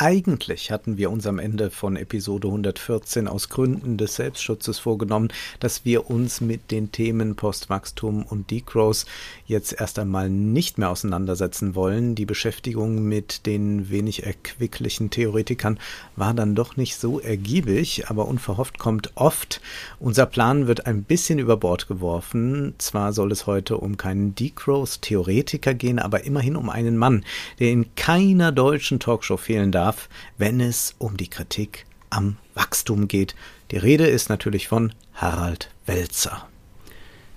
Eigentlich hatten wir uns am Ende von Episode 114 aus Gründen des Selbstschutzes vorgenommen, dass wir uns mit den Themen Postwachstum und Degrowth jetzt erst einmal nicht mehr auseinandersetzen wollen. Die Beschäftigung mit den wenig erquicklichen Theoretikern war dann doch nicht so ergiebig, aber unverhofft kommt oft. Unser Plan wird ein bisschen über Bord geworfen. Zwar soll es heute um keinen Degrowth-Theoretiker gehen, aber immerhin um einen Mann, der in keiner deutschen Talkshow fehlen darf darf, wenn es um die Kritik am Wachstum geht. Die Rede ist natürlich von Harald Welzer.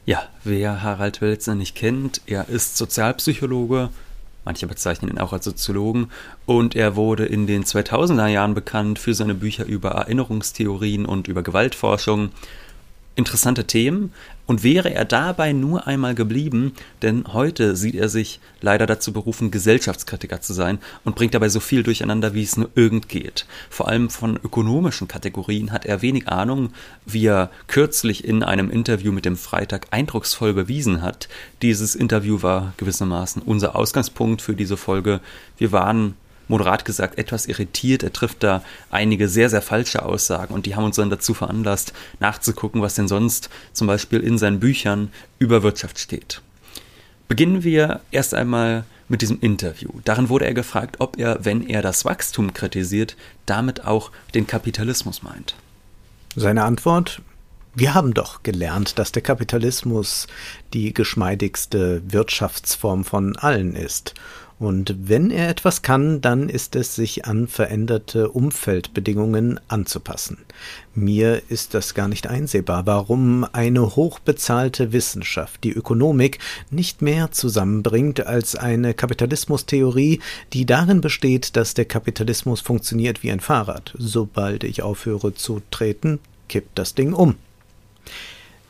Ja, wer Harald Welzer nicht kennt, er ist Sozialpsychologe, manche bezeichnen ihn auch als Soziologen, und er wurde in den 2000er Jahren bekannt für seine Bücher über Erinnerungstheorien und über Gewaltforschung interessante Themen und wäre er dabei nur einmal geblieben, denn heute sieht er sich leider dazu berufen, Gesellschaftskritiker zu sein und bringt dabei so viel durcheinander, wie es nur irgend geht. Vor allem von ökonomischen Kategorien hat er wenig Ahnung, wie er kürzlich in einem Interview mit dem Freitag eindrucksvoll bewiesen hat. Dieses Interview war gewissermaßen unser Ausgangspunkt für diese Folge. Wir waren moderat gesagt etwas irritiert. Er trifft da einige sehr, sehr falsche Aussagen und die haben uns dann dazu veranlasst, nachzugucken, was denn sonst zum Beispiel in seinen Büchern über Wirtschaft steht. Beginnen wir erst einmal mit diesem Interview. Darin wurde er gefragt, ob er, wenn er das Wachstum kritisiert, damit auch den Kapitalismus meint. Seine Antwort wir haben doch gelernt, dass der Kapitalismus die geschmeidigste Wirtschaftsform von allen ist und wenn er etwas kann, dann ist es, sich an veränderte Umfeldbedingungen anzupassen. Mir ist das gar nicht einsehbar, warum eine hochbezahlte Wissenschaft die Ökonomik nicht mehr zusammenbringt als eine Kapitalismustheorie, die darin besteht, dass der Kapitalismus funktioniert wie ein Fahrrad. Sobald ich aufhöre zu treten, kippt das Ding um.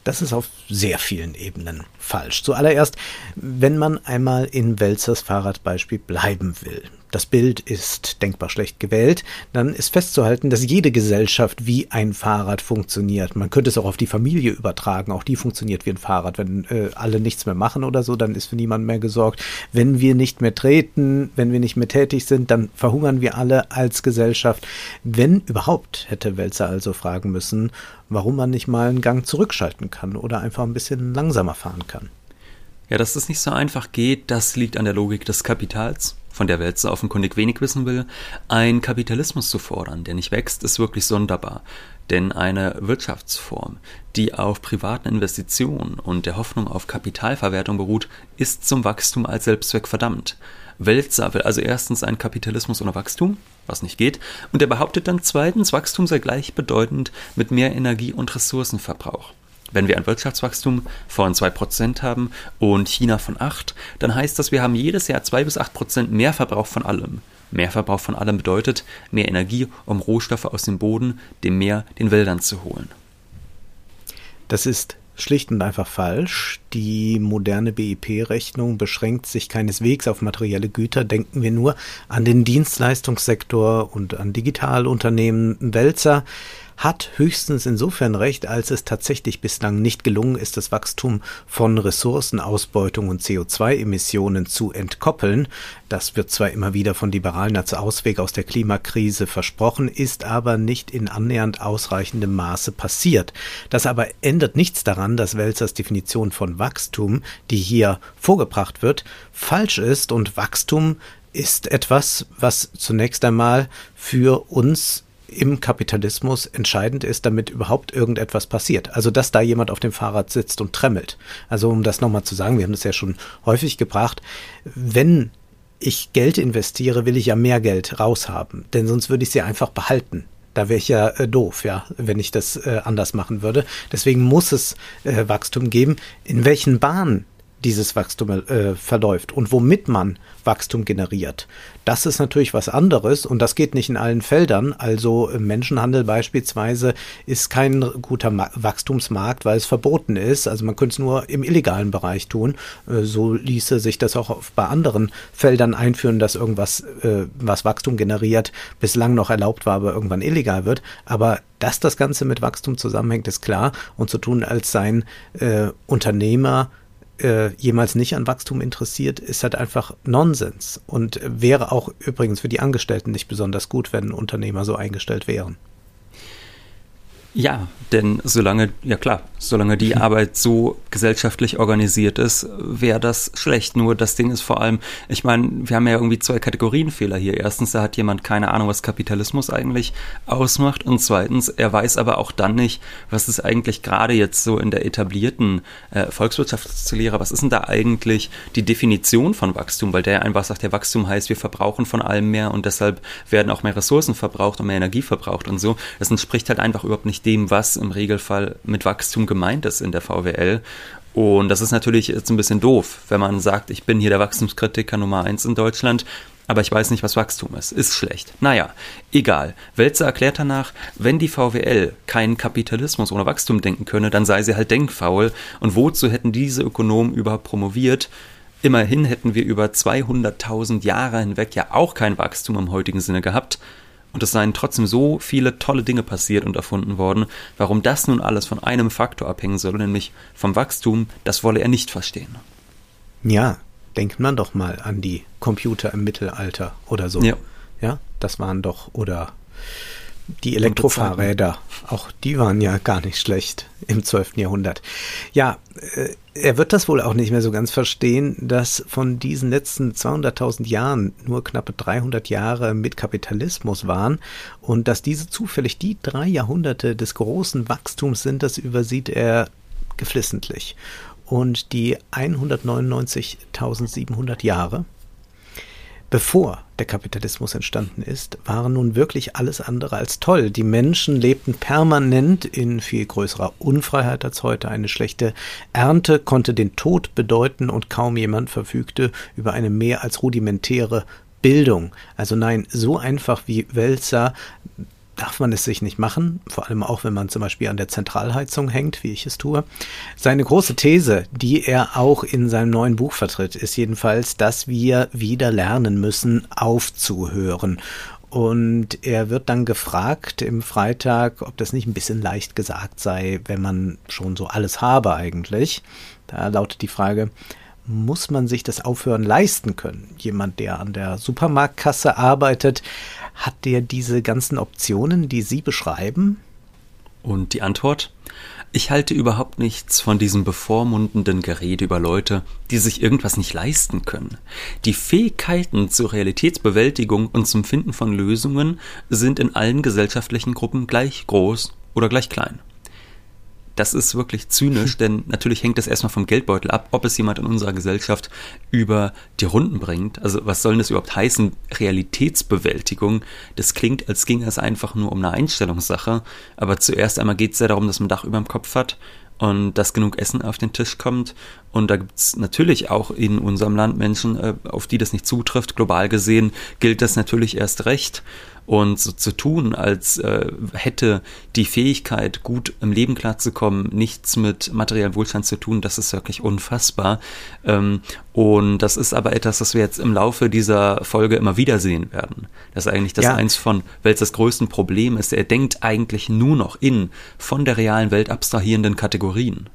Das ist auf sehr vielen Ebenen falsch. Zuallererst, wenn man einmal in Welzers Fahrradbeispiel bleiben will. Das Bild ist denkbar schlecht gewählt, dann ist festzuhalten, dass jede Gesellschaft wie ein Fahrrad funktioniert. Man könnte es auch auf die Familie übertragen, auch die funktioniert wie ein Fahrrad. Wenn äh, alle nichts mehr machen oder so, dann ist für niemanden mehr gesorgt. Wenn wir nicht mehr treten, wenn wir nicht mehr tätig sind, dann verhungern wir alle als Gesellschaft. Wenn überhaupt, hätte Welzer also fragen müssen, warum man nicht mal einen Gang zurückschalten kann oder einfach ein bisschen langsamer fahren kann. Ja, dass das nicht so einfach geht, das liegt an der Logik des Kapitals von der Welt so offenkundig wenig wissen will, ein Kapitalismus zu fordern, der nicht wächst, ist wirklich sonderbar. Denn eine Wirtschaftsform, die auf privaten Investitionen und der Hoffnung auf Kapitalverwertung beruht, ist zum Wachstum als Selbstzweck verdammt. Welzer will also erstens einen Kapitalismus ohne Wachstum, was nicht geht, und er behauptet dann zweitens, Wachstum sei gleichbedeutend mit mehr Energie- und Ressourcenverbrauch. Wenn wir ein Wirtschaftswachstum von 2% haben und China von 8, dann heißt das, wir haben jedes Jahr 2 bis 8% mehr Verbrauch von allem. Mehr Verbrauch von allem bedeutet mehr Energie, um Rohstoffe aus dem Boden, dem Meer, den Wäldern zu holen. Das ist schlicht und einfach falsch. Die moderne BIP-Rechnung beschränkt sich keineswegs auf materielle Güter. Denken wir nur an den Dienstleistungssektor und an Digitalunternehmen. Welzer hat höchstens insofern recht, als es tatsächlich bislang nicht gelungen ist, das Wachstum von Ressourcenausbeutung und CO2-Emissionen zu entkoppeln. Das wird zwar immer wieder von Liberalen als Ausweg aus der Klimakrise versprochen, ist aber nicht in annähernd ausreichendem Maße passiert. Das aber ändert nichts daran, dass Welzers Definition von Wachstum, die hier vorgebracht wird, falsch ist und Wachstum ist etwas, was zunächst einmal für uns im Kapitalismus entscheidend ist, damit überhaupt irgendetwas passiert. Also, dass da jemand auf dem Fahrrad sitzt und tremmelt. Also, um das nochmal zu sagen, wir haben das ja schon häufig gebracht, wenn ich Geld investiere, will ich ja mehr Geld raushaben, denn sonst würde ich sie einfach behalten. Da wäre ich ja äh, doof, ja, wenn ich das äh, anders machen würde. Deswegen muss es äh, Wachstum geben. In welchen Bahnen dieses Wachstum äh, verläuft und womit man Wachstum generiert. Das ist natürlich was anderes und das geht nicht in allen Feldern. Also Menschenhandel beispielsweise ist kein guter Ma Wachstumsmarkt, weil es verboten ist. Also man könnte es nur im illegalen Bereich tun. Äh, so ließe sich das auch bei anderen Feldern einführen, dass irgendwas, äh, was Wachstum generiert, bislang noch erlaubt war, aber irgendwann illegal wird. Aber dass das Ganze mit Wachstum zusammenhängt, ist klar. Und zu tun, als sein äh, Unternehmer äh, jemals nicht an Wachstum interessiert, ist halt einfach Nonsens und wäre auch übrigens für die Angestellten nicht besonders gut, wenn Unternehmer so eingestellt wären. Ja, denn solange, ja klar, solange die Arbeit so gesellschaftlich organisiert ist, wäre das schlecht. Nur das Ding ist vor allem, ich meine, wir haben ja irgendwie zwei Kategorienfehler hier. Erstens, da hat jemand keine Ahnung, was Kapitalismus eigentlich ausmacht. Und zweitens, er weiß aber auch dann nicht, was ist eigentlich gerade jetzt so in der etablierten äh, Volkswirtschaftslehre, was ist denn da eigentlich die Definition von Wachstum? Weil der einfach sagt, der Wachstum heißt, wir verbrauchen von allem mehr und deshalb werden auch mehr Ressourcen verbraucht und mehr Energie verbraucht und so. Das entspricht halt einfach überhaupt nicht dem, was im Regelfall mit Wachstum gemeint ist in der VWL. Und das ist natürlich jetzt ein bisschen doof, wenn man sagt, ich bin hier der Wachstumskritiker Nummer eins in Deutschland, aber ich weiß nicht, was Wachstum ist. Ist schlecht. Naja, egal. Welzer erklärt danach, wenn die VWL keinen Kapitalismus ohne Wachstum denken könne, dann sei sie halt denkfaul. Und wozu hätten diese Ökonomen überhaupt promoviert? Immerhin hätten wir über 200.000 Jahre hinweg ja auch kein Wachstum im heutigen Sinne gehabt und es seien trotzdem so viele tolle Dinge passiert und erfunden worden, warum das nun alles von einem Faktor abhängen soll, nämlich vom Wachstum, das wolle er nicht verstehen. Ja, denkt man doch mal an die Computer im Mittelalter oder so. Ja. Ja, das waren doch, oder die Elektrofahrräder, auch die waren ja gar nicht schlecht im 12. Jahrhundert. Ja, äh, er wird das wohl auch nicht mehr so ganz verstehen, dass von diesen letzten 200.000 Jahren nur knappe 300 Jahre mit Kapitalismus waren und dass diese zufällig die drei Jahrhunderte des großen Wachstums sind, das übersieht er geflissentlich. Und die 199.700 Jahre, bevor der Kapitalismus entstanden ist, waren nun wirklich alles andere als toll. Die Menschen lebten permanent in viel größerer Unfreiheit als heute. Eine schlechte Ernte konnte den Tod bedeuten und kaum jemand verfügte über eine mehr als rudimentäre Bildung. Also nein, so einfach wie Wälzer darf man es sich nicht machen, vor allem auch wenn man zum Beispiel an der Zentralheizung hängt, wie ich es tue. Seine große These, die er auch in seinem neuen Buch vertritt, ist jedenfalls, dass wir wieder lernen müssen, aufzuhören. Und er wird dann gefragt im Freitag, ob das nicht ein bisschen leicht gesagt sei, wenn man schon so alles habe eigentlich. Da lautet die Frage, muss man sich das Aufhören leisten können? Jemand, der an der Supermarktkasse arbeitet, hat der diese ganzen Optionen, die Sie beschreiben? Und die Antwort? Ich halte überhaupt nichts von diesem bevormundenden Gerede über Leute, die sich irgendwas nicht leisten können. Die Fähigkeiten zur Realitätsbewältigung und zum Finden von Lösungen sind in allen gesellschaftlichen Gruppen gleich groß oder gleich klein das ist wirklich zynisch, denn natürlich hängt das erstmal vom Geldbeutel ab, ob es jemand in unserer Gesellschaft über die Runden bringt. Also was soll das überhaupt heißen? Realitätsbewältigung. Das klingt, als ginge es einfach nur um eine Einstellungssache. Aber zuerst einmal geht es ja darum, dass man ein Dach über dem Kopf hat und dass genug Essen auf den Tisch kommt. Und da gibt es natürlich auch in unserem Land Menschen, äh, auf die das nicht zutrifft. Global gesehen gilt das natürlich erst recht. Und so zu tun, als äh, hätte die Fähigkeit, gut im Leben klarzukommen, nichts mit materiellem Wohlstand zu tun, das ist wirklich unfassbar. Ähm, und das ist aber etwas, das wir jetzt im Laufe dieser Folge immer wieder sehen werden. Das ist eigentlich das ja. eins von Welts größten Problem ist. Er denkt eigentlich nur noch in von der realen Welt abstrahierenden Kategorien.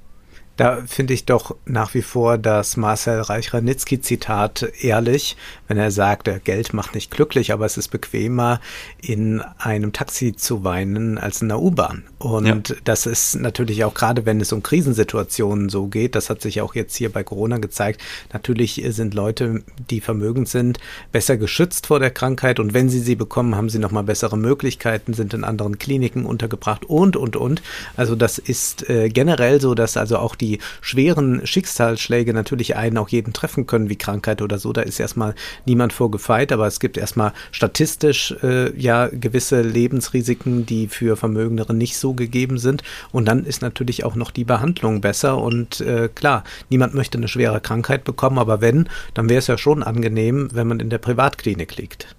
Da finde ich doch nach wie vor das Marcel Reich-Ranitzky-Zitat ehrlich, wenn er sagt, Geld macht nicht glücklich, aber es ist bequemer, in einem Taxi zu weinen als in der U-Bahn. Und ja. das ist natürlich auch gerade, wenn es um Krisensituationen so geht, das hat sich auch jetzt hier bei Corona gezeigt, natürlich sind Leute, die vermögend sind, besser geschützt vor der Krankheit und wenn sie sie bekommen, haben sie nochmal bessere Möglichkeiten, sind in anderen Kliniken untergebracht und, und, und. Also das ist äh, generell so, dass also auch die die schweren Schicksalsschläge natürlich einen auch jeden treffen können, wie Krankheit oder so. Da ist erstmal niemand vorgefeit, aber es gibt erstmal statistisch äh, ja gewisse Lebensrisiken, die für Vermögendere nicht so gegeben sind. Und dann ist natürlich auch noch die Behandlung besser. Und äh, klar, niemand möchte eine schwere Krankheit bekommen, aber wenn, dann wäre es ja schon angenehm, wenn man in der Privatklinik liegt.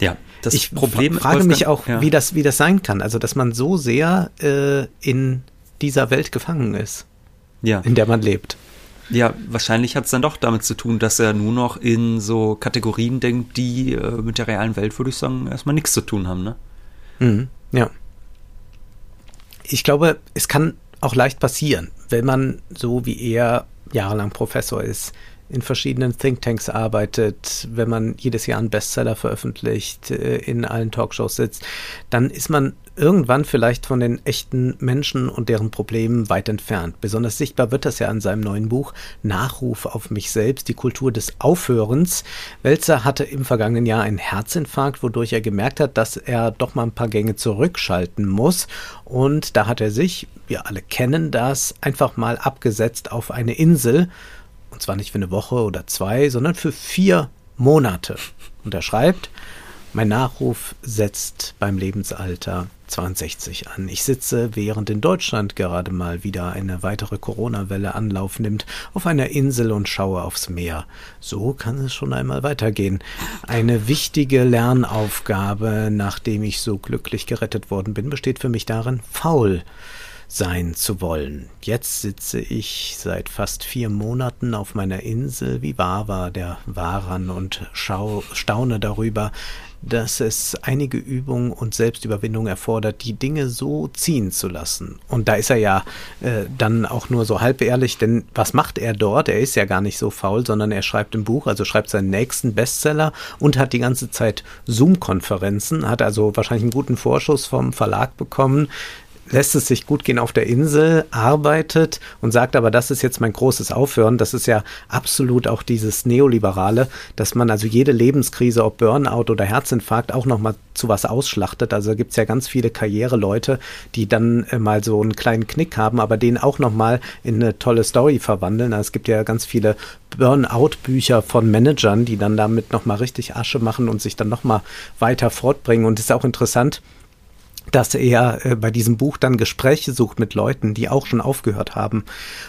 Ja, das ich Problem frage mich auch, ja. wie, das, wie das sein kann. Also, dass man so sehr äh, in dieser Welt gefangen ist, ja. in der man lebt. Ja, wahrscheinlich hat es dann doch damit zu tun, dass er nur noch in so Kategorien denkt, die äh, mit der realen Welt, würde ich sagen, erstmal nichts zu tun haben, ne? Mhm, ja. Ich glaube, es kann auch leicht passieren, wenn man so wie er jahrelang Professor ist, in verschiedenen Thinktanks arbeitet, wenn man jedes Jahr einen Bestseller veröffentlicht, äh, in allen Talkshows sitzt, dann ist man irgendwann vielleicht von den echten Menschen und deren Problemen weit entfernt. Besonders sichtbar wird das ja in seinem neuen Buch Nachruf auf mich selbst, die Kultur des Aufhörens. Welzer hatte im vergangenen Jahr einen Herzinfarkt, wodurch er gemerkt hat, dass er doch mal ein paar Gänge zurückschalten muss. Und da hat er sich, wir alle kennen das, einfach mal abgesetzt auf eine Insel und zwar nicht für eine Woche oder zwei, sondern für vier Monate. Und er schreibt, mein Nachruf setzt beim Lebensalter 62 an. Ich sitze, während in Deutschland gerade mal wieder eine weitere Corona-Welle Anlauf nimmt, auf einer Insel und schaue aufs Meer. So kann es schon einmal weitergehen. Eine wichtige Lernaufgabe, nachdem ich so glücklich gerettet worden bin, besteht für mich darin, faul sein zu wollen. Jetzt sitze ich seit fast vier Monaten auf meiner Insel wie Wawa, der Waran, und schau, staune darüber, dass es einige Übung und Selbstüberwindung erfordert, die Dinge so ziehen zu lassen. Und da ist er ja äh, dann auch nur so halb ehrlich, denn was macht er dort? Er ist ja gar nicht so faul, sondern er schreibt im Buch, also schreibt seinen nächsten Bestseller und hat die ganze Zeit Zoom-Konferenzen, hat also wahrscheinlich einen guten Vorschuss vom Verlag bekommen, lässt es sich gut gehen auf der Insel, arbeitet und sagt aber, das ist jetzt mein großes Aufhören. Das ist ja absolut auch dieses Neoliberale, dass man also jede Lebenskrise, ob Burnout oder Herzinfarkt, auch nochmal zu was ausschlachtet. Also gibt es ja ganz viele Karriereleute, die dann äh, mal so einen kleinen Knick haben, aber den auch nochmal in eine tolle Story verwandeln. Also es gibt ja ganz viele Burnout-Bücher von Managern, die dann damit nochmal richtig Asche machen und sich dann nochmal weiter fortbringen. Und ist auch interessant, dass er äh, bei diesem Buch dann Gespräche sucht mit Leuten, die auch schon aufgehört haben.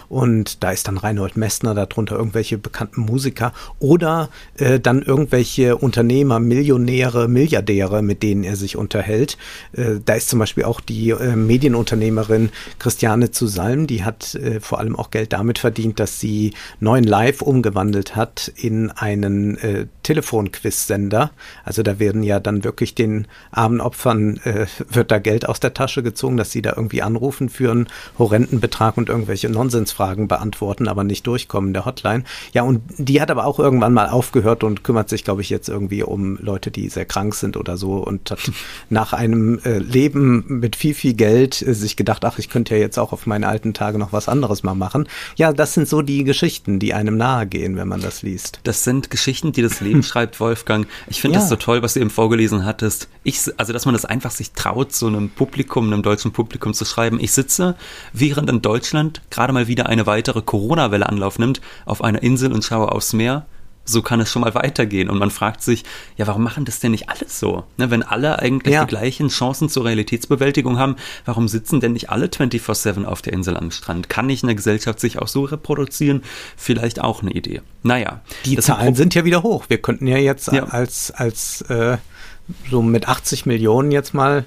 Und da ist dann Reinhold Messner, darunter irgendwelche bekannten Musiker oder äh, dann irgendwelche Unternehmer, Millionäre, Milliardäre, mit denen er sich unterhält. Äh, da ist zum Beispiel auch die äh, Medienunternehmerin Christiane zu Salm, die hat äh, vor allem auch Geld damit verdient, dass sie neuen Live umgewandelt hat in einen äh, Telefonquiz-Sender. Also da werden ja dann wirklich den armen Opfern äh, wird wird da Geld aus der Tasche gezogen, dass sie da irgendwie anrufen für einen horrenden Betrag und irgendwelche Nonsensfragen beantworten, aber nicht durchkommen der Hotline. Ja, und die hat aber auch irgendwann mal aufgehört und kümmert sich, glaube ich, jetzt irgendwie um Leute, die sehr krank sind oder so und hat nach einem äh, Leben mit viel, viel Geld äh, sich gedacht, ach, ich könnte ja jetzt auch auf meine alten Tage noch was anderes mal machen. Ja, das sind so die Geschichten, die einem nahe gehen, wenn man das liest. Das sind Geschichten, die das Leben schreibt, Wolfgang. Ich finde ja. das so toll, was du eben vorgelesen hattest. Ich, also, dass man das einfach sich traut, so einem Publikum, einem deutschen Publikum zu schreiben, ich sitze, während in Deutschland gerade mal wieder eine weitere Corona-Welle Anlauf nimmt, auf einer Insel und schaue aufs Meer, so kann es schon mal weitergehen. Und man fragt sich, ja, warum machen das denn nicht alle so? Ne, wenn alle eigentlich ja. die gleichen Chancen zur Realitätsbewältigung haben, warum sitzen denn nicht alle 24-7 auf der Insel am Strand? Kann nicht eine Gesellschaft sich auch so reproduzieren? Vielleicht auch eine Idee. Naja. Die Zahlen sind ja wieder hoch. Wir könnten ja jetzt ja. als, als äh, so mit 80 Millionen jetzt mal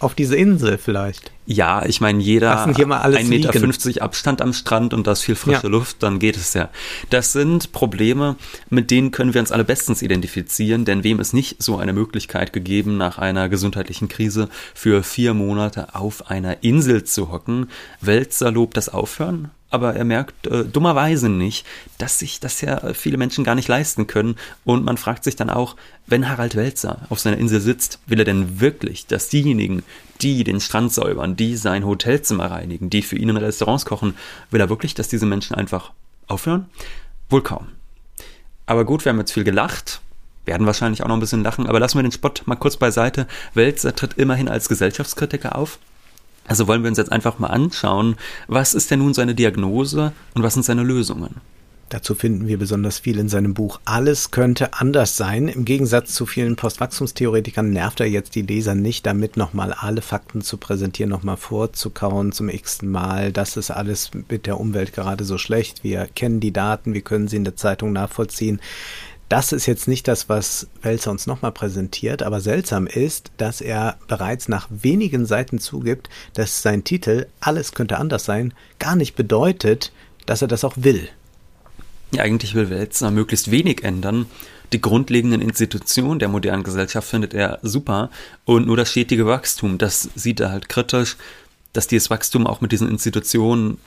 auf diese Insel vielleicht. Ja, ich meine, jeder alles 1,50 Meter 50 Abstand am Strand und das viel frische ja. Luft, dann geht es ja. Das sind Probleme, mit denen können wir uns alle bestens identifizieren, denn wem ist nicht so eine Möglichkeit gegeben, nach einer gesundheitlichen Krise für vier Monate auf einer Insel zu hocken? Wälzer lobt das Aufhören? Aber er merkt äh, dummerweise nicht, dass sich das ja viele Menschen gar nicht leisten können. Und man fragt sich dann auch, wenn Harald Welzer auf seiner Insel sitzt, will er denn wirklich, dass diejenigen, die den Strand säubern, die sein Hotelzimmer reinigen, die für ihn in Restaurants kochen, will er wirklich, dass diese Menschen einfach aufhören? Wohl kaum. Aber gut, wir haben jetzt viel gelacht, werden wahrscheinlich auch noch ein bisschen lachen, aber lassen wir den Spott mal kurz beiseite. Welzer tritt immerhin als Gesellschaftskritiker auf Also wollen wir uns jetzt einfach mal anschauen, was ist denn nun seine Diagnose und was sind seine Lösungen? Dazu finden wir besonders viel in seinem Buch Alles könnte anders sein. Im Gegensatz zu vielen Postwachstumstheoretikern nervt er jetzt die Leser nicht damit, nochmal alle Fakten zu präsentieren, nochmal vorzukauen zum x Mal. Das ist alles mit der Umwelt gerade so schlecht. Wir kennen die Daten, wir können sie in der Zeitung nachvollziehen. Das ist jetzt nicht das, was Welzer uns nochmal präsentiert, aber seltsam ist, dass er bereits nach wenigen Seiten zugibt, dass sein Titel Alles könnte anders sein gar nicht bedeutet, dass er das auch will. Ja, eigentlich will Welzner möglichst wenig ändern. Die grundlegenden Institutionen der modernen Gesellschaft findet er super und nur das stetige Wachstum, das sieht er halt kritisch, dass dieses Wachstum auch mit diesen Institutionen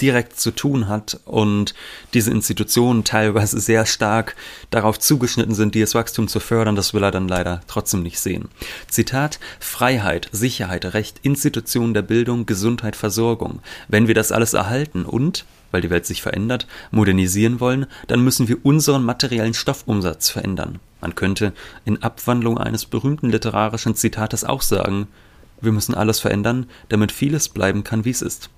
direkt zu tun hat und diese Institutionen teilweise sehr stark darauf zugeschnitten sind, dieses Wachstum zu fördern, das will er dann leider trotzdem nicht sehen. Zitat Freiheit, Sicherheit, Recht, Institutionen der Bildung, Gesundheit, Versorgung. Wenn wir das alles erhalten und weil die Welt sich verändert, modernisieren wollen, dann müssen wir unseren materiellen Stoffumsatz verändern. Man könnte in Abwandlung eines berühmten literarischen Zitates auch sagen, wir müssen alles verändern, damit vieles bleiben kann, wie es ist.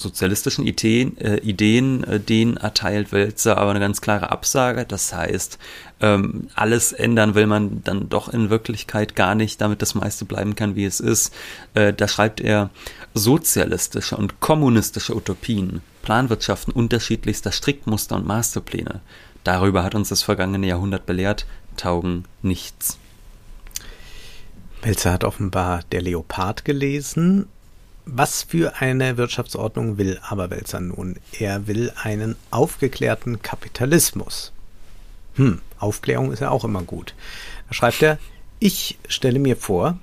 Sozialistischen Ideen, äh, Ideen äh, denen erteilt Wälzer aber eine ganz klare Absage. Das heißt, ähm, alles ändern will man dann doch in Wirklichkeit gar nicht, damit das meiste bleiben kann, wie es ist. Äh, da schreibt er, sozialistische und kommunistische Utopien, Planwirtschaften unterschiedlichster Strickmuster und Masterpläne, darüber hat uns das vergangene Jahrhundert belehrt, taugen nichts. Melzer hat offenbar Der Leopard gelesen. Was für eine Wirtschaftsordnung will aber Welzer nun? Er will einen aufgeklärten Kapitalismus. Hm, Aufklärung ist ja auch immer gut. Da schreibt er, ich stelle mir vor,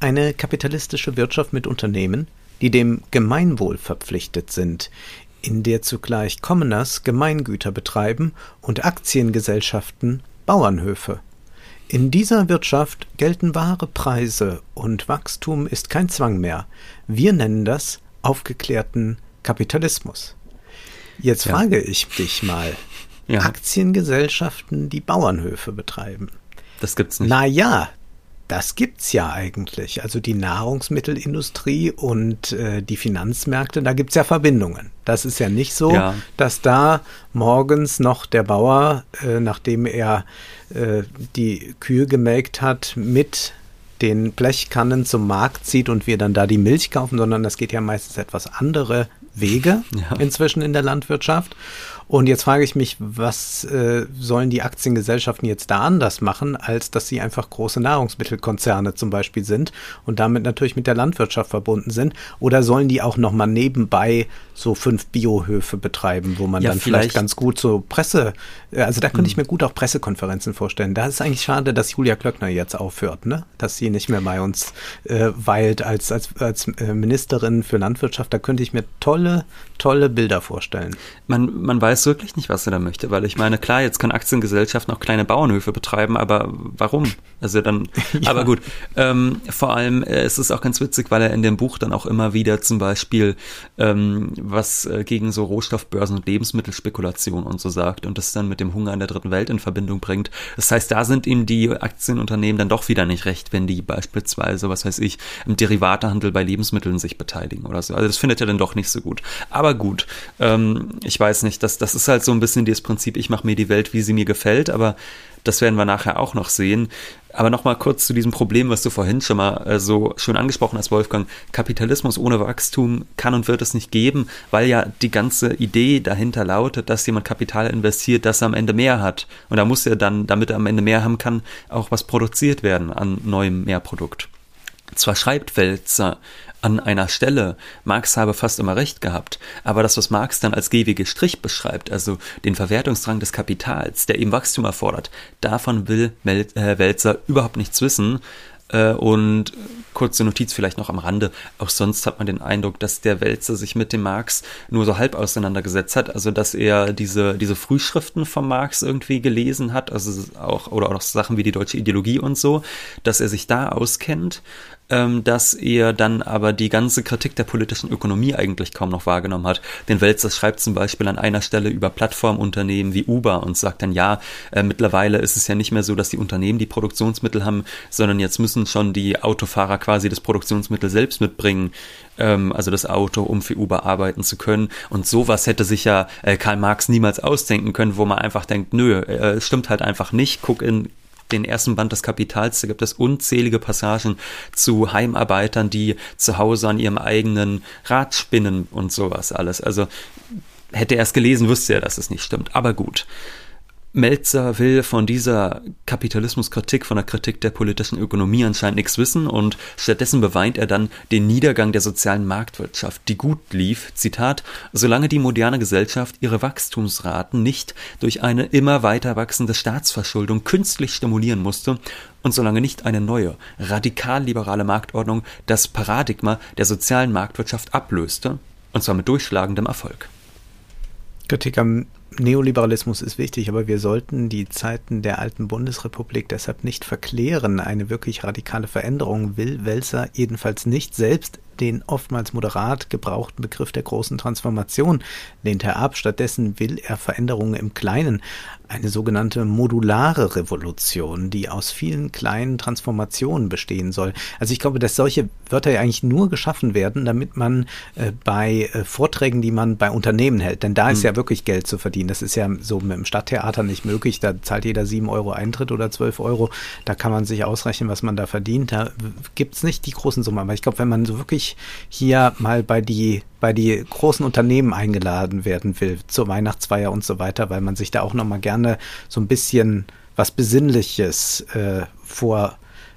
eine kapitalistische Wirtschaft mit Unternehmen, die dem Gemeinwohl verpflichtet sind, in der zugleich Commoners Gemeingüter betreiben und Aktiengesellschaften Bauernhöfe. In dieser Wirtschaft gelten wahre Preise und Wachstum ist kein Zwang mehr. Wir nennen das aufgeklärten Kapitalismus. Jetzt ja. frage ich dich mal. Ja. Aktiengesellschaften, die Bauernhöfe betreiben. Das gibt's nicht. Na ja, das gibt's ja eigentlich. Also die Nahrungsmittelindustrie und äh, die Finanzmärkte, da gibt's ja Verbindungen. Das ist ja nicht so, ja. dass da morgens noch der Bauer, äh, nachdem er äh, die Kühe gemelkt hat, mit den Blechkannen zum Markt zieht und wir dann da die Milch kaufen, sondern das geht ja meistens etwas andere Wege ja. inzwischen in der Landwirtschaft. Und jetzt frage ich mich, was äh, sollen die Aktiengesellschaften jetzt da anders machen, als dass sie einfach große Nahrungsmittelkonzerne zum Beispiel sind und damit natürlich mit der Landwirtschaft verbunden sind? Oder sollen die auch nochmal nebenbei so fünf Biohöfe betreiben, wo man ja, dann vielleicht, vielleicht, ganz gut so Presse, äh, also da könnte ich hm. mir gut auch Pressekonferenzen vorstellen. Da ist eigentlich schade, dass Julia Klöckner jetzt aufhört, ne? Dass sie nicht mehr bei uns äh, weilt als, als, als äh, Ministerin für Landwirtschaft. Da könnte ich mir tolle, tolle Bilder vorstellen. Man, man weiß weiß wirklich nicht, was er da möchte, weil ich meine, klar, jetzt kann Aktiengesellschaften auch kleine Bauernhöfe betreiben, aber warum? Also dann, ja. aber gut. Ähm, vor allem äh, ist es auch ganz witzig, weil er in dem Buch dann auch immer wieder zum Beispiel ähm, was äh, gegen so Rohstoffbörsen und Lebensmittelspekulation und so sagt und das dann mit dem Hunger in der dritten Welt in Verbindung bringt. Das heißt, da sind ihm die Aktienunternehmen dann doch wieder nicht recht, wenn die beispielsweise, was weiß ich, im Derivatehandel bei Lebensmitteln sich beteiligen oder so. Also das findet er dann doch nicht so gut. Aber gut, ähm, ich weiß nicht, dass das ist halt so ein bisschen das Prinzip, ich mache mir die Welt, wie sie mir gefällt, aber das werden wir nachher auch noch sehen. Aber nochmal kurz zu diesem Problem, was du vorhin schon mal äh, so schön angesprochen hast, Wolfgang. Kapitalismus ohne Wachstum kann und wird es nicht geben, weil ja die ganze Idee dahinter lautet, dass jemand Kapital investiert, dass er am Ende mehr hat. Und da muss er dann, damit er am Ende mehr haben kann, auch was produziert werden an neuem Mehrprodukt. Zwar schreibt Welzer an einer Stelle, Marx habe fast immer recht gehabt, aber das, was Marx dann als gehwege Strich beschreibt, also den Verwertungsdrang des Kapitals, der eben Wachstum erfordert, davon will Mel äh, Welzer überhaupt nichts wissen. Äh, und kurze Notiz vielleicht noch am Rande. Auch sonst hat man den Eindruck, dass der Wälzer sich mit dem Marx nur so halb auseinandergesetzt hat. Also, dass er diese, diese Frühschriften von Marx irgendwie gelesen hat, also auch, oder auch Sachen wie die deutsche Ideologie und so, dass er sich da auskennt dass er dann aber die ganze Kritik der politischen Ökonomie eigentlich kaum noch wahrgenommen hat. Den Welzer schreibt zum Beispiel an einer Stelle über Plattformunternehmen wie Uber und sagt dann, ja, äh, mittlerweile ist es ja nicht mehr so, dass die Unternehmen die Produktionsmittel haben, sondern jetzt müssen müssen schon die Autofahrer quasi das Produktionsmittel selbst mitbringen, ähm, also das Auto, um für Uber arbeiten zu können. Und sowas hätte sich ja äh, Karl Marx niemals ausdenken können, wo man einfach denkt, nö, äh, stimmt halt einfach nicht. Guck in den ersten Band des Kapitals, da gibt es unzählige Passagen zu Heimarbeitern, die zu Hause an ihrem eigenen Rad spinnen und sowas alles. Also hätte er es gelesen, wüsste er, dass es nicht stimmt. Aber gut. Melzer will von dieser Kapitalismuskritik, von der Kritik der politischen Ökonomie anscheinend nichts wissen und stattdessen beweint er dann den Niedergang der sozialen Marktwirtschaft, die gut lief, Zitat, solange die moderne Gesellschaft ihre Wachstumsraten nicht durch eine immer weiter wachsende Staatsverschuldung künstlich stimulieren musste und solange nicht eine neue, radikal liberale Marktordnung das Paradigma der sozialen Marktwirtschaft ablöste, und zwar mit durchschlagendem Erfolg. Kritik am Neoliberalismus ist wichtig, aber wir sollten die Zeiten der alten Bundesrepublik deshalb nicht verklären. Eine wirklich radikale Veränderung will Welser jedenfalls nicht selbst den oftmals moderat gebrauchten Begriff der großen Transformation lehnt er ab. Stattdessen will er Veränderungen im Kleinen, eine sogenannte modulare Revolution, die aus vielen kleinen Transformationen bestehen soll. Also ich glaube, dass solche Wörter ja eigentlich nur geschaffen werden, damit man äh, bei äh, Vorträgen, die man bei Unternehmen hält, denn da ist mhm. ja wirklich Geld zu verdienen. Das ist ja so mit dem Stadttheater nicht möglich. Da zahlt jeder sieben Euro Eintritt oder zwölf Euro. Da kann man sich ausrechnen, was man da verdient. Da gibt's nicht die großen Summen. Aber ich glaube, wenn man so wirklich hier mal bei die bei die großen Unternehmen eingeladen werden will zur Weihnachtsfeier und so weiter, weil man sich da auch noch mal gerne so ein bisschen was Besinnliches äh, vor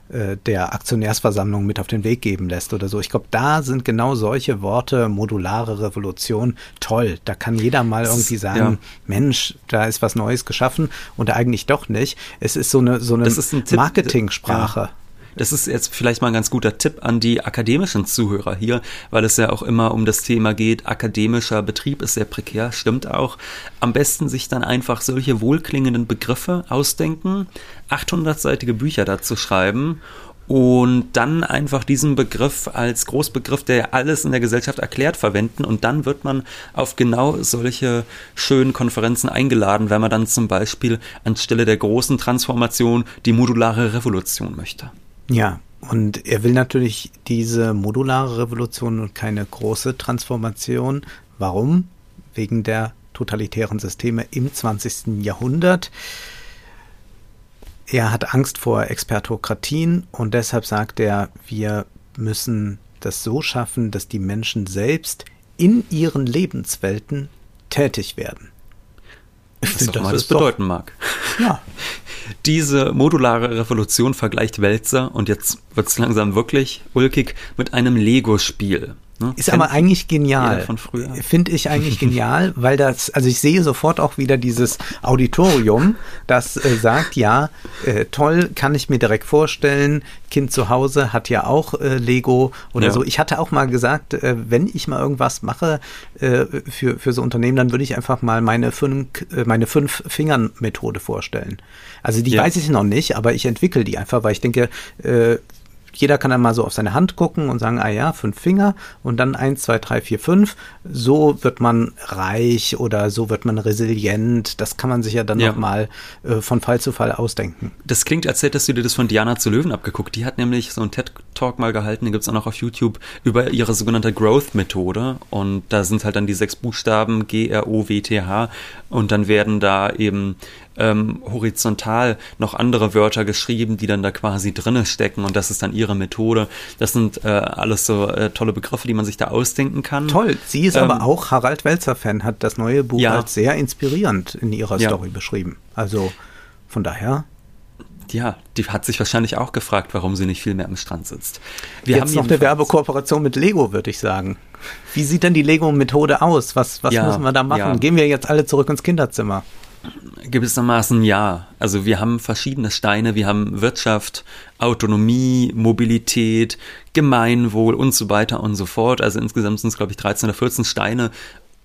äh, der Aktionärsversammlung mit auf den Weg geben lässt oder so. Ich glaube, da sind genau solche Worte, modulare Revolution, toll. Da kann jeder mal irgendwie sagen, ja. Mensch, da ist was Neues geschaffen und eigentlich doch nicht. Es ist so eine, so eine Marketing-Sprache. Ja. Das ist jetzt vielleicht mal ein ganz guter Tipp an die akademischen Zuhörer hier, weil es ja auch immer um das Thema geht, akademischer Betrieb ist sehr prekär, stimmt auch. Am besten sich dann einfach solche wohlklingenden Begriffe ausdenken, 800-seitige Bücher dazu schreiben und dann einfach diesen Begriff als Großbegriff, der alles in der Gesellschaft erklärt, verwenden und dann wird man auf genau solche schönen Konferenzen eingeladen, wenn man dann zum Beispiel anstelle der großen Transformation die modulare Revolution möchte. Ja, und er will natürlich diese modulare Revolution und keine große Transformation. Warum? Wegen der totalitären Systeme im 20. Jahrhundert. Er hat Angst vor Expertokratien und deshalb sagt er, wir müssen das so schaffen, dass die Menschen selbst in ihren Lebenswelten tätig werden. Ich was mal das bedeuten mag. Ja. Diese modulare Revolution vergleicht Wälzer, und jetzt wird es langsam wirklich ulkig, mit einem Lego-Spiel. Ne? Ist aber eigentlich genial. Finde ich eigentlich genial, weil das, also ich sehe sofort auch wieder dieses Auditorium, das äh, sagt, ja, äh, toll, kann ich mir direkt vorstellen. Kind zu Hause hat ja auch äh, Lego oder ja. so. Ich hatte auch mal gesagt, äh, wenn ich mal irgendwas mache äh, für, für so Unternehmen, dann würde ich einfach mal meine fünf, äh, meine fünf Fingern Methode vorstellen. Also die ja. weiß ich noch nicht, aber ich entwickle die einfach, weil ich denke, jeder kann dann mal so auf seine Hand gucken und sagen, ah ja, fünf Finger und dann eins, zwei, drei, vier, fünf. So wird man reich oder so wird man resilient. Das kann man sich ja dann ja. nochmal äh, von Fall zu Fall ausdenken. Das klingt, als hättest du dir das von Diana zu Löwen abgeguckt. Die hat nämlich so einen TED-Talk mal gehalten, den gibt es auch noch auf YouTube, über ihre sogenannte Growth-Methode. Und da sind halt dann die sechs Buchstaben G-R-O-W-T-H und dann werden da eben ähm, horizontal noch andere Wörter geschrieben, die dann da quasi drinne stecken und das ist dann ihre Methode. Das sind äh, alles so äh, tolle Begriffe, die man sich da ausdenken kann. Toll. Sie ist ähm, aber auch Harald Welzer-Fan, hat das neue Buch ja. als sehr inspirierend in ihrer ja. Story beschrieben. Also von daher ja, die hat sich wahrscheinlich auch gefragt, warum sie nicht viel mehr am Strand sitzt. Wir Jetzt haben noch eine Werbekooperation mit Lego, würde ich sagen. Wie sieht denn die Lego-Methode aus? Was, was ja, müssen wir da machen? Ja. Gehen wir jetzt alle zurück ins Kinderzimmer? Gewissermaßen ja. Also wir haben verschiedene Steine, wir haben Wirtschaft, Autonomie, Mobilität, Gemeinwohl und so weiter und so fort. Also insgesamt sind es, glaube ich, 13 oder 14 Steine,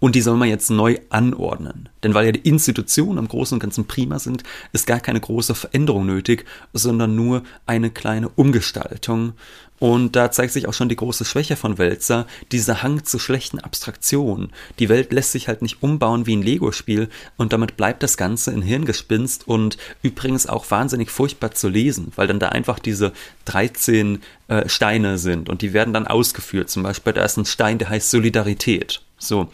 Und die soll man jetzt neu anordnen. Denn weil ja die Institutionen am Großen und Ganzen prima sind, ist gar keine große Veränderung nötig, sondern nur eine kleine Umgestaltung. Und da zeigt sich auch schon die große Schwäche von Wälzer, dieser Hang zu schlechten Abstraktionen. Die Welt lässt sich halt nicht umbauen wie ein Lego-Spiel und damit bleibt das Ganze in Hirngespinst und übrigens auch wahnsinnig furchtbar zu lesen, weil dann da einfach diese 13 äh, Steine sind und die werden dann ausgeführt. Zum Beispiel, da ist ein Stein, der heißt Solidarität. So.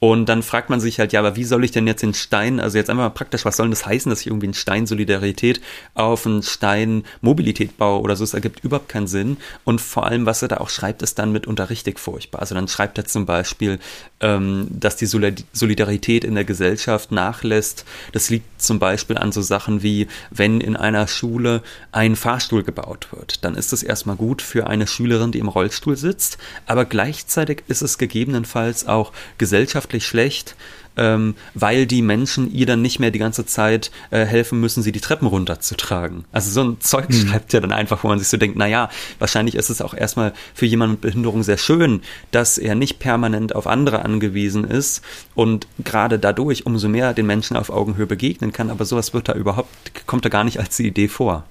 Und dann fragt man sich halt, ja, aber wie soll ich denn jetzt den Stein, also jetzt einfach mal praktisch, was soll denn das heißen, dass ich irgendwie einen Stein Solidarität auf einen Stein Mobilität baue oder so? Es ergibt überhaupt keinen Sinn. Und vor allem, was er da auch schreibt, ist dann mitunter richtig furchtbar. Also dann schreibt er zum Beispiel, ähm, dass die Solidarität in der Gesellschaft nachlässt. Das liegt zum Beispiel an so Sachen wie, wenn in einer Schule ein Fahrstuhl gebaut wird, dann ist es erstmal gut für eine Schülerin, die im Rollstuhl sitzt, aber gleichzeitig ist es gegebenenfalls auch gesellschaftlich schlecht, ähm, weil die Menschen ihr dann nicht mehr die ganze Zeit äh, helfen müssen, sie die Treppen runterzutragen. Also so ein Zeug mhm. schreibt ja dann einfach, wo man sich so denkt, naja, wahrscheinlich ist es auch erstmal für jemanden mit Behinderung sehr schön, dass er nicht permanent auf andere angewiesen ist und gerade dadurch umso mehr den Menschen auf Augenhöhe begegnen kann, aber sowas wird da überhaupt, kommt da gar nicht als Idee vor.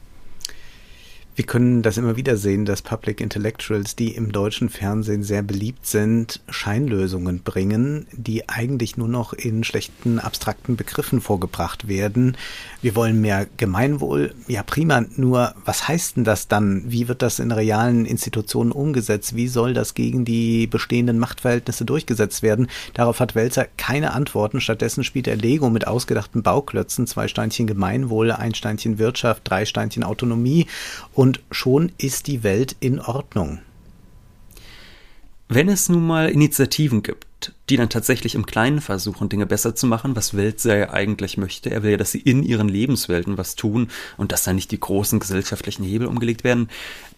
Wir können das immer wieder sehen, dass Public Intellectuals, die im deutschen Fernsehen sehr beliebt sind, Scheinlösungen bringen, die eigentlich nur noch in schlechten abstrakten Begriffen vorgebracht werden. Wir wollen mehr Gemeinwohl. Ja, prima. Nur, was heißt denn das dann? Wie wird das in realen Institutionen umgesetzt? Wie soll das gegen die bestehenden Machtverhältnisse durchgesetzt werden? Darauf hat Welzer keine Antworten. Stattdessen spielt er Lego mit ausgedachten Bauklötzen. Zwei Steinchen Gemeinwohl, ein Steinchen Wirtschaft, drei Steinchen Autonomie schon ist die Welt in Ordnung. Wenn es nun mal Initiativen gibt, die dann tatsächlich im Kleinen versuchen, Dinge besser zu machen, was Weltser ja eigentlich möchte, er will ja, dass sie in ihren Lebenswelten was tun und dass da nicht die großen gesellschaftlichen Hebel umgelegt werden,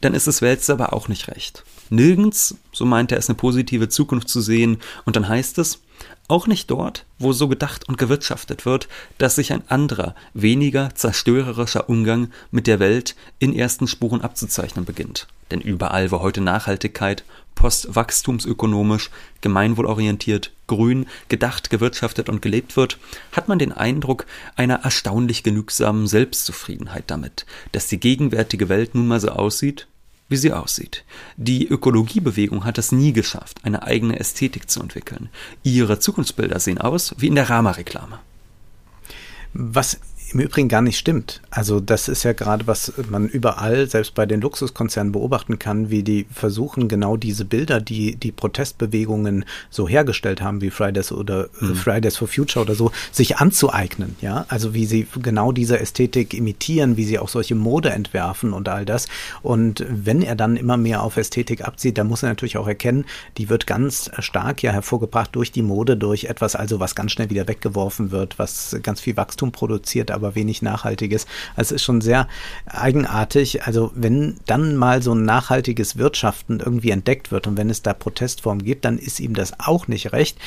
dann ist es Weltser aber auch nicht recht. Nirgends, so meint er, ist eine positive Zukunft zu sehen und dann heißt es, auch nicht dort, wo so gedacht und gewirtschaftet wird, dass sich ein anderer, weniger zerstörerischer Umgang mit der Welt in ersten Spuren abzuzeichnen beginnt. Denn überall, wo heute Nachhaltigkeit, postwachstumsökonomisch, gemeinwohlorientiert, grün, gedacht, gewirtschaftet und gelebt wird, hat man den Eindruck einer erstaunlich genügsamen Selbstzufriedenheit damit, dass die gegenwärtige Welt nun mal so aussieht, wie sie aussieht. Die Ökologiebewegung hat es nie geschafft, eine eigene Ästhetik zu entwickeln. Ihre Zukunftsbilder sehen aus wie in der Rama-Reklame. Was im Übrigen gar nicht stimmt. Also das ist ja gerade, was man überall, selbst bei den Luxuskonzernen beobachten kann, wie die versuchen, genau diese Bilder, die die Protestbewegungen so hergestellt haben, wie Fridays oder äh, mhm. Fridays for Future oder so, sich anzueignen. Ja, also wie sie genau diese Ästhetik imitieren, wie sie auch solche Mode entwerfen und all das. Und wenn er dann immer mehr auf Ästhetik abzieht, dann muss er natürlich auch erkennen, die wird ganz stark ja hervorgebracht durch die Mode, durch etwas also, was ganz schnell wieder weggeworfen wird, was ganz viel Wachstum produziert, aber wenig Nachhaltiges. Also es ist schon sehr eigenartig. Also wenn dann mal so ein nachhaltiges Wirtschaften irgendwie entdeckt wird und wenn es da Protestformen gibt, dann ist ihm das auch nicht recht.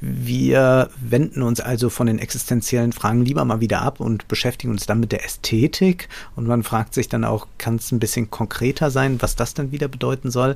Wir wenden uns also von den existenziellen Fragen lieber mal wieder ab und beschäftigen uns dann mit der Ästhetik. Und man fragt sich dann auch, kann es ein bisschen konkreter sein, was das dann wieder bedeuten soll?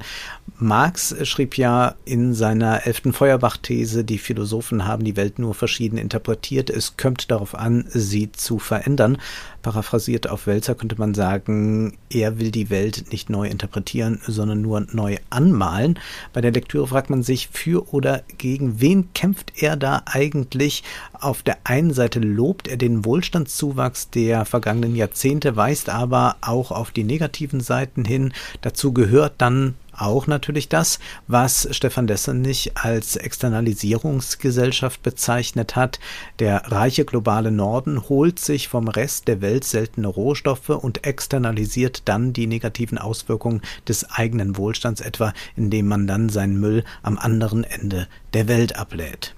Marx schrieb ja in seiner elften Feuerbach-These, die Philosophen haben die Welt nur verschieden interpretiert. Es kommt darauf an, sie zu verändern. Paraphrasiert auf Wälzer könnte man sagen, er will die Welt nicht neu interpretieren, sondern nur neu anmalen. Bei der Lektüre fragt man sich, für oder gegen wen kämpft er da eigentlich? Auf der einen Seite lobt er den Wohlstandszuwachs der vergangenen Jahrzehnte, weist aber auch auf die negativen Seiten hin. Dazu gehört dann auch natürlich das, was Stefan Dessenich als Externalisierungsgesellschaft bezeichnet hat. Der reiche globale Norden holt sich vom Rest der Welt seltene Rohstoffe und externalisiert dann die negativen Auswirkungen des eigenen Wohlstands, etwa indem man dann seinen Müll am anderen Ende der Welt ablädt.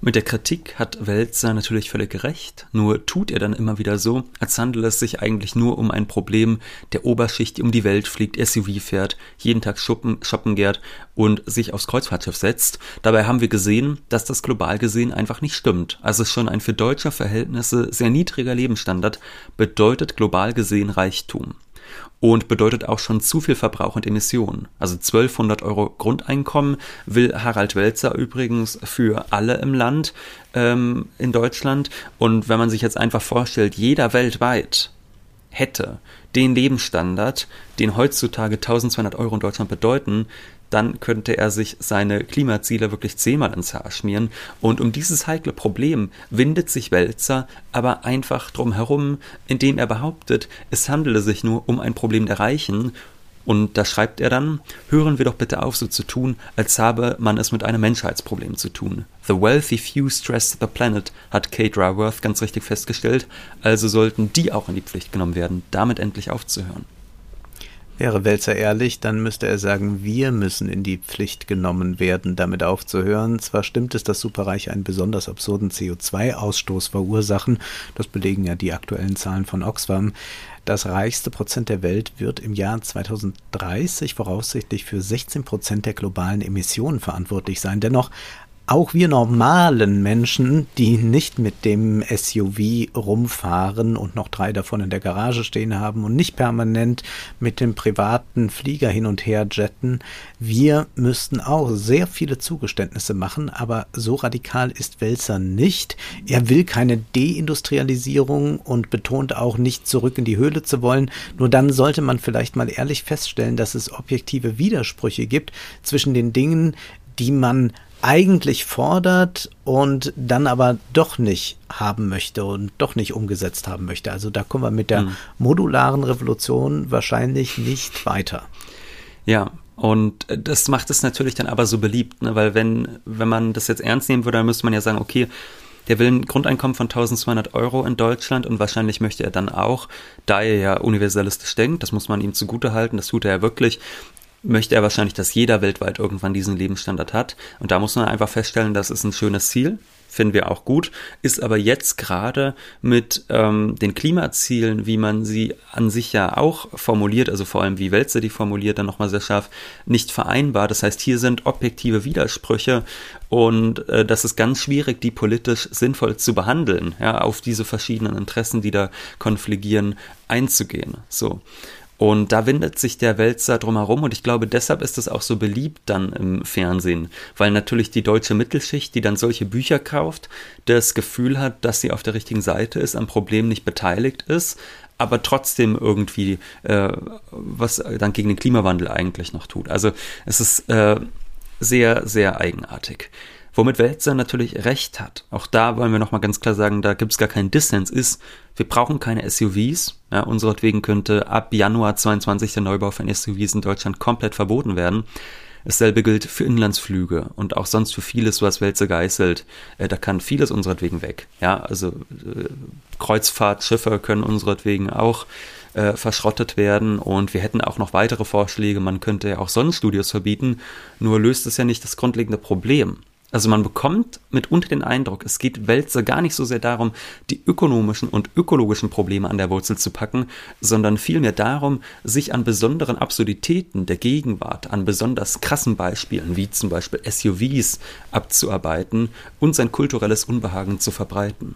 Mit der Kritik hat Welzer natürlich völlig recht, nur tut er dann immer wieder so, als handele es sich eigentlich nur um ein Problem der Oberschicht, die um die Welt fliegt, SUV fährt, jeden Tag shoppen, shoppen gärt und sich aufs Kreuzfahrtschiff setzt. Dabei haben wir gesehen, dass das global gesehen einfach nicht stimmt. Also schon ein für deutsche Verhältnisse sehr niedriger Lebensstandard bedeutet global gesehen Reichtum. Und bedeutet auch schon zu viel Verbrauch und Emissionen. Also 1200 Euro Grundeinkommen will Harald Welzer übrigens für alle im Land ähm, in Deutschland. Und wenn man sich jetzt einfach vorstellt, jeder weltweit hätte den Lebensstandard, den heutzutage 1200 Euro in Deutschland bedeuten, dann könnte er sich seine Klimaziele wirklich zehnmal ins Haar schmieren. Und um dieses heikle Problem windet sich Wälzer aber einfach drum herum, indem er behauptet, es handele sich nur um ein Problem der Reichen. Und da schreibt er dann, hören wir doch bitte auf, so zu tun, als habe man es mit einem Menschheitsproblem zu tun. The wealthy few stress the planet, hat Kate Raworth ganz richtig festgestellt, also sollten die auch in die Pflicht genommen werden, damit endlich aufzuhören. Wäre Welzer ehrlich, dann müsste er sagen, wir müssen in die Pflicht genommen werden, damit aufzuhören. Zwar stimmt es, dass Superreiche einen besonders absurden CO2-Ausstoß verursachen, das belegen ja die aktuellen Zahlen von Oxfam. Das reichste Prozent der Welt wird im Jahr 2030 voraussichtlich für 16 Prozent der globalen Emissionen verantwortlich sein. Dennoch auch wir normalen Menschen, die nicht mit dem SUV rumfahren und noch drei davon in der Garage stehen haben und nicht permanent mit dem privaten Flieger hin und her jetten, wir müssten auch sehr viele Zugeständnisse machen, aber so radikal ist Welser nicht. Er will keine Deindustrialisierung und betont auch nicht zurück in die Höhle zu wollen. Nur dann sollte man vielleicht mal ehrlich feststellen, dass es objektive Widersprüche gibt zwischen den Dingen, die man eigentlich fordert und dann aber doch nicht haben möchte und doch nicht umgesetzt haben möchte. Also da kommen wir mit der mhm. modularen Revolution wahrscheinlich nicht weiter. Ja, und das macht es natürlich dann aber so beliebt, ne? weil wenn, wenn man das jetzt ernst nehmen würde, dann müsste man ja sagen, okay, der will ein Grundeinkommen von 1200 Euro in Deutschland und wahrscheinlich möchte er dann auch, da er ja universalistisch denkt, das muss man ihm zugute halten, das tut er ja wirklich, möchte er wahrscheinlich, dass jeder weltweit irgendwann diesen Lebensstandard hat. Und da muss man einfach feststellen, das ist ein schönes Ziel, finden wir auch gut, ist aber jetzt gerade mit ähm, den Klimazielen, wie man sie an sich ja auch formuliert, also vor allem wie Welze die formuliert, dann nochmal sehr scharf, nicht vereinbar. Das heißt, hier sind objektive Widersprüche und äh, das ist ganz schwierig, die politisch sinnvoll zu behandeln, ja, auf diese verschiedenen Interessen, die da konfligieren, einzugehen. So. Und da windet sich der Wälzer drumherum und ich glaube, deshalb ist es auch so beliebt dann im Fernsehen, weil natürlich die deutsche Mittelschicht, die dann solche Bücher kauft, das Gefühl hat, dass sie auf der richtigen Seite ist, am Problem nicht beteiligt ist, aber trotzdem irgendwie äh, was dann gegen den Klimawandel eigentlich noch tut. Also es ist äh, sehr, sehr eigenartig. Womit Welzer natürlich recht hat, auch da wollen wir nochmal ganz klar sagen, da gibt es gar keinen Dissens, ist, wir brauchen keine SUVs. Ja, unseretwegen könnte ab Januar 22 der Neubau von SUVs in Deutschland komplett verboten werden. Dasselbe gilt für Inlandsflüge und auch sonst für vieles, was Welze geißelt. Äh, da kann vieles unseretwegen weg. Ja, also äh, Kreuzfahrtschiffe können unseretwegen auch äh, verschrottet werden und wir hätten auch noch weitere Vorschläge. Man könnte ja auch Sonnenstudios verbieten, nur löst es ja nicht das grundlegende Problem. Also man bekommt mitunter den Eindruck, es geht Wälzer gar nicht so sehr darum, die ökonomischen und ökologischen Probleme an der Wurzel zu packen, sondern vielmehr darum, sich an besonderen Absurditäten der Gegenwart, an besonders krassen Beispielen wie zum Beispiel SUVs abzuarbeiten und sein kulturelles Unbehagen zu verbreiten.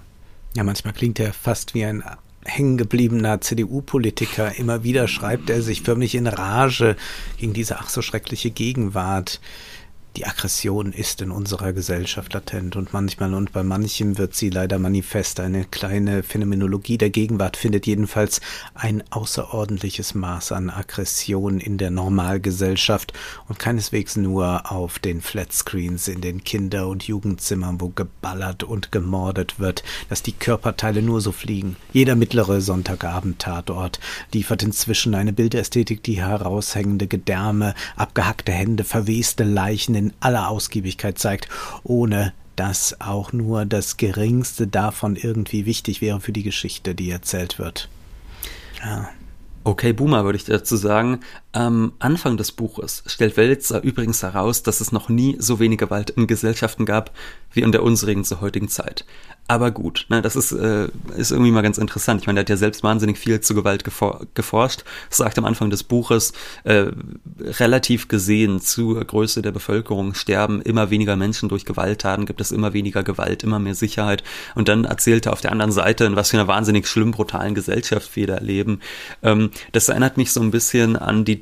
Ja, manchmal klingt er fast wie ein hängengebliebener CDU-Politiker. Immer wieder schreibt er sich förmlich in Rage gegen diese ach so schreckliche Gegenwart die Aggression ist in unserer Gesellschaft latent und manchmal und bei manchem wird sie leider manifest. Eine kleine Phänomenologie der Gegenwart findet jedenfalls ein außerordentliches Maß an Aggression in der Normalgesellschaft und keineswegs nur auf den Flatscreens in den Kinder- und Jugendzimmern, wo geballert und gemordet wird, dass die Körperteile nur so fliegen. Jeder mittlere Sonntagabend-Tatort liefert inzwischen eine Bildästhetik, die heraushängende Gedärme, abgehackte Hände, verweste Leichen in aller Ausgiebigkeit zeigt, ohne dass auch nur das geringste davon irgendwie wichtig wäre für die Geschichte, die erzählt wird. Ja. Okay, Boomer, würde ich dazu sagen. Am Anfang des Buches stellt Welzer übrigens heraus, dass es noch nie so wenig Gewalt in Gesellschaften gab wie in der unsrigen zur heutigen Zeit. Aber gut, ne, das ist, äh, ist irgendwie mal ganz interessant. Ich meine, der hat ja selbst wahnsinnig viel zu Gewalt gefor geforscht. Sagt am Anfang des Buches, äh, relativ gesehen zur Größe der Bevölkerung sterben immer weniger Menschen durch Gewalttaten, gibt es immer weniger Gewalt, immer mehr Sicherheit. Und dann erzählt er auf der anderen Seite, in was für einer wahnsinnig schlimm brutalen Gesellschaft wir da leben. Ähm, das erinnert mich so ein bisschen an die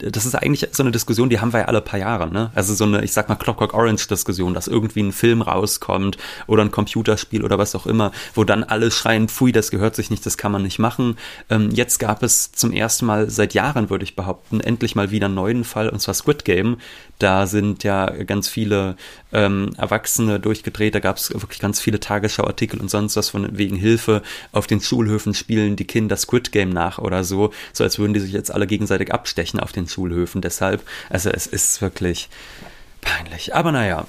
das ist eigentlich so eine Diskussion, die haben wir ja alle paar Jahre, ne? Also so eine, ich sag mal, Clockwork Orange Diskussion, dass irgendwie ein Film rauskommt oder ein Computerspiel oder was auch immer, wo dann alle schreien, pfui, das gehört sich nicht, das kann man nicht machen. Ähm, jetzt gab es zum ersten Mal seit Jahren, würde ich behaupten, endlich mal wieder einen neuen Fall, und zwar Squid Game. Da sind ja ganz viele ähm, Erwachsene durchgedreht, da gab es wirklich ganz viele Tagesschauartikel und sonst was von wegen Hilfe. Auf den Schulhöfen spielen die Kinder Squid Game nach oder so, so als würden die sich jetzt alle gegenseitig abstechen auf den Schulhöfen. Deshalb, also es ist wirklich peinlich. Aber naja,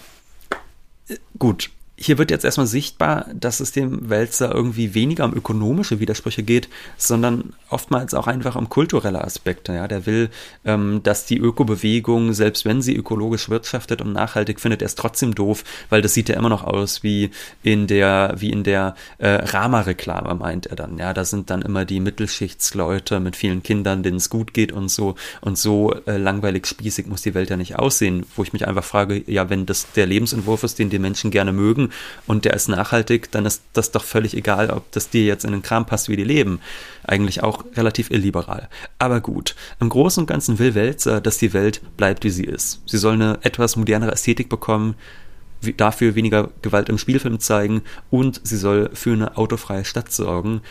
gut hier wird jetzt erstmal sichtbar, dass es dem Wälzer irgendwie weniger um ökonomische Widersprüche geht, sondern oftmals auch einfach um kulturelle Aspekte. Ja, der will, ähm, dass die Ökobewegung, selbst wenn sie ökologisch wirtschaftet und nachhaltig, findet er es trotzdem doof, weil das sieht ja immer noch aus wie in der, wie in der äh, Rama-Reklame, meint er dann. Ja, da sind dann immer die Mittelschichtsleute mit vielen Kindern, denen es gut geht und so und so äh, langweilig spießig muss die Welt ja nicht aussehen, wo ich mich einfach frage, ja, wenn das der Lebensentwurf ist, den die Menschen gerne mögen, und der ist nachhaltig, dann ist das doch völlig egal, ob das dir jetzt in den Kram passt, wie die leben. Eigentlich auch relativ illiberal. Aber gut, im Großen und Ganzen will Welzer, dass die Welt bleibt, wie sie ist. Sie soll eine etwas modernere Ästhetik bekommen, dafür weniger Gewalt im Spielfilm zeigen und sie soll für eine autofreie Stadt sorgen.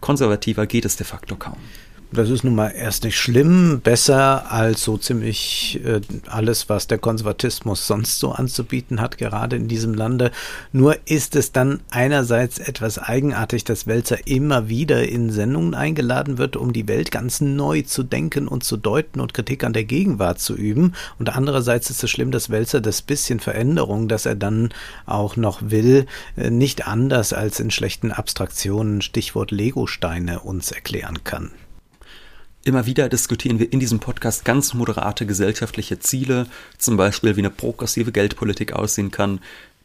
Konservativer geht es de facto kaum. Das ist nun mal erst nicht schlimm, besser als so ziemlich äh, alles, was der Konservatismus sonst so anzubieten hat, gerade in diesem Lande. Nur ist es dann einerseits etwas eigenartig, dass Welzer immer wieder in Sendungen eingeladen wird, um die Welt ganz neu zu denken und zu deuten und Kritik an der Gegenwart zu üben. Und andererseits ist es schlimm, dass Welzer das bisschen Veränderung, das er dann auch noch will, äh, nicht anders als in schlechten Abstraktionen, Stichwort Legosteine, uns erklären kann. Immer wieder diskutieren wir in diesem Podcast ganz moderate gesellschaftliche Ziele, zum Beispiel wie eine progressive Geldpolitik aussehen kann,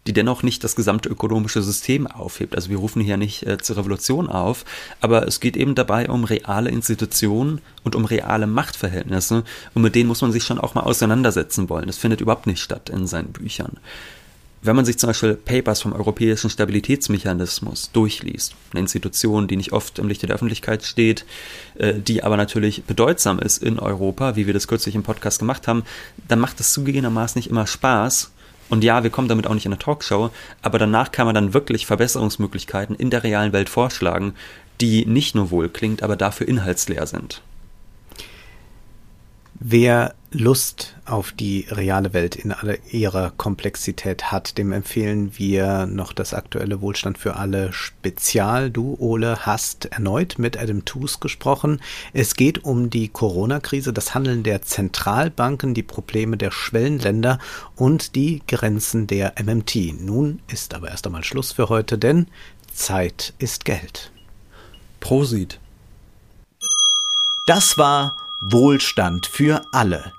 die dennoch nicht das gesamte ökonomische System aufhebt. Also wir rufen hier nicht äh, zur Revolution auf, aber es geht eben dabei um reale Institutionen und um reale Machtverhältnisse und mit denen muss man sich schon auch mal auseinandersetzen wollen. Das findet überhaupt nicht statt in seinen Büchern wenn man sich zum Beispiel Papers vom Europäischen Stabilitätsmechanismus durchliest, eine Institution, die nicht oft im Lichte der Öffentlichkeit steht, äh, die aber natürlich bedeutsam ist in Europa, wie wir das kürzlich im Podcast gemacht haben, dann macht es zugegebenermaßen nicht immer Spaß. Und ja, wir kommen damit auch nicht in eine Talkshow, aber danach kann man dann wirklich Verbesserungsmöglichkeiten in der realen Welt vorschlagen, die nicht nur wohl klingt, aber dafür inhaltsleer sind. Wer Lust auf die reale Welt in aller ihrer Komplexität hat, dem empfehlen wir noch das aktuelle Wohlstand für alle Spezial. Du, Ole, hast erneut mit Adam Toos gesprochen. Es geht um die Corona-Krise, das Handeln der Zentralbanken, die Probleme der Schwellenländer und die Grenzen der MMT. Nun ist aber erst einmal Schluss für heute, denn Zeit ist Geld. Prosit. Das war Wohlstand für alle.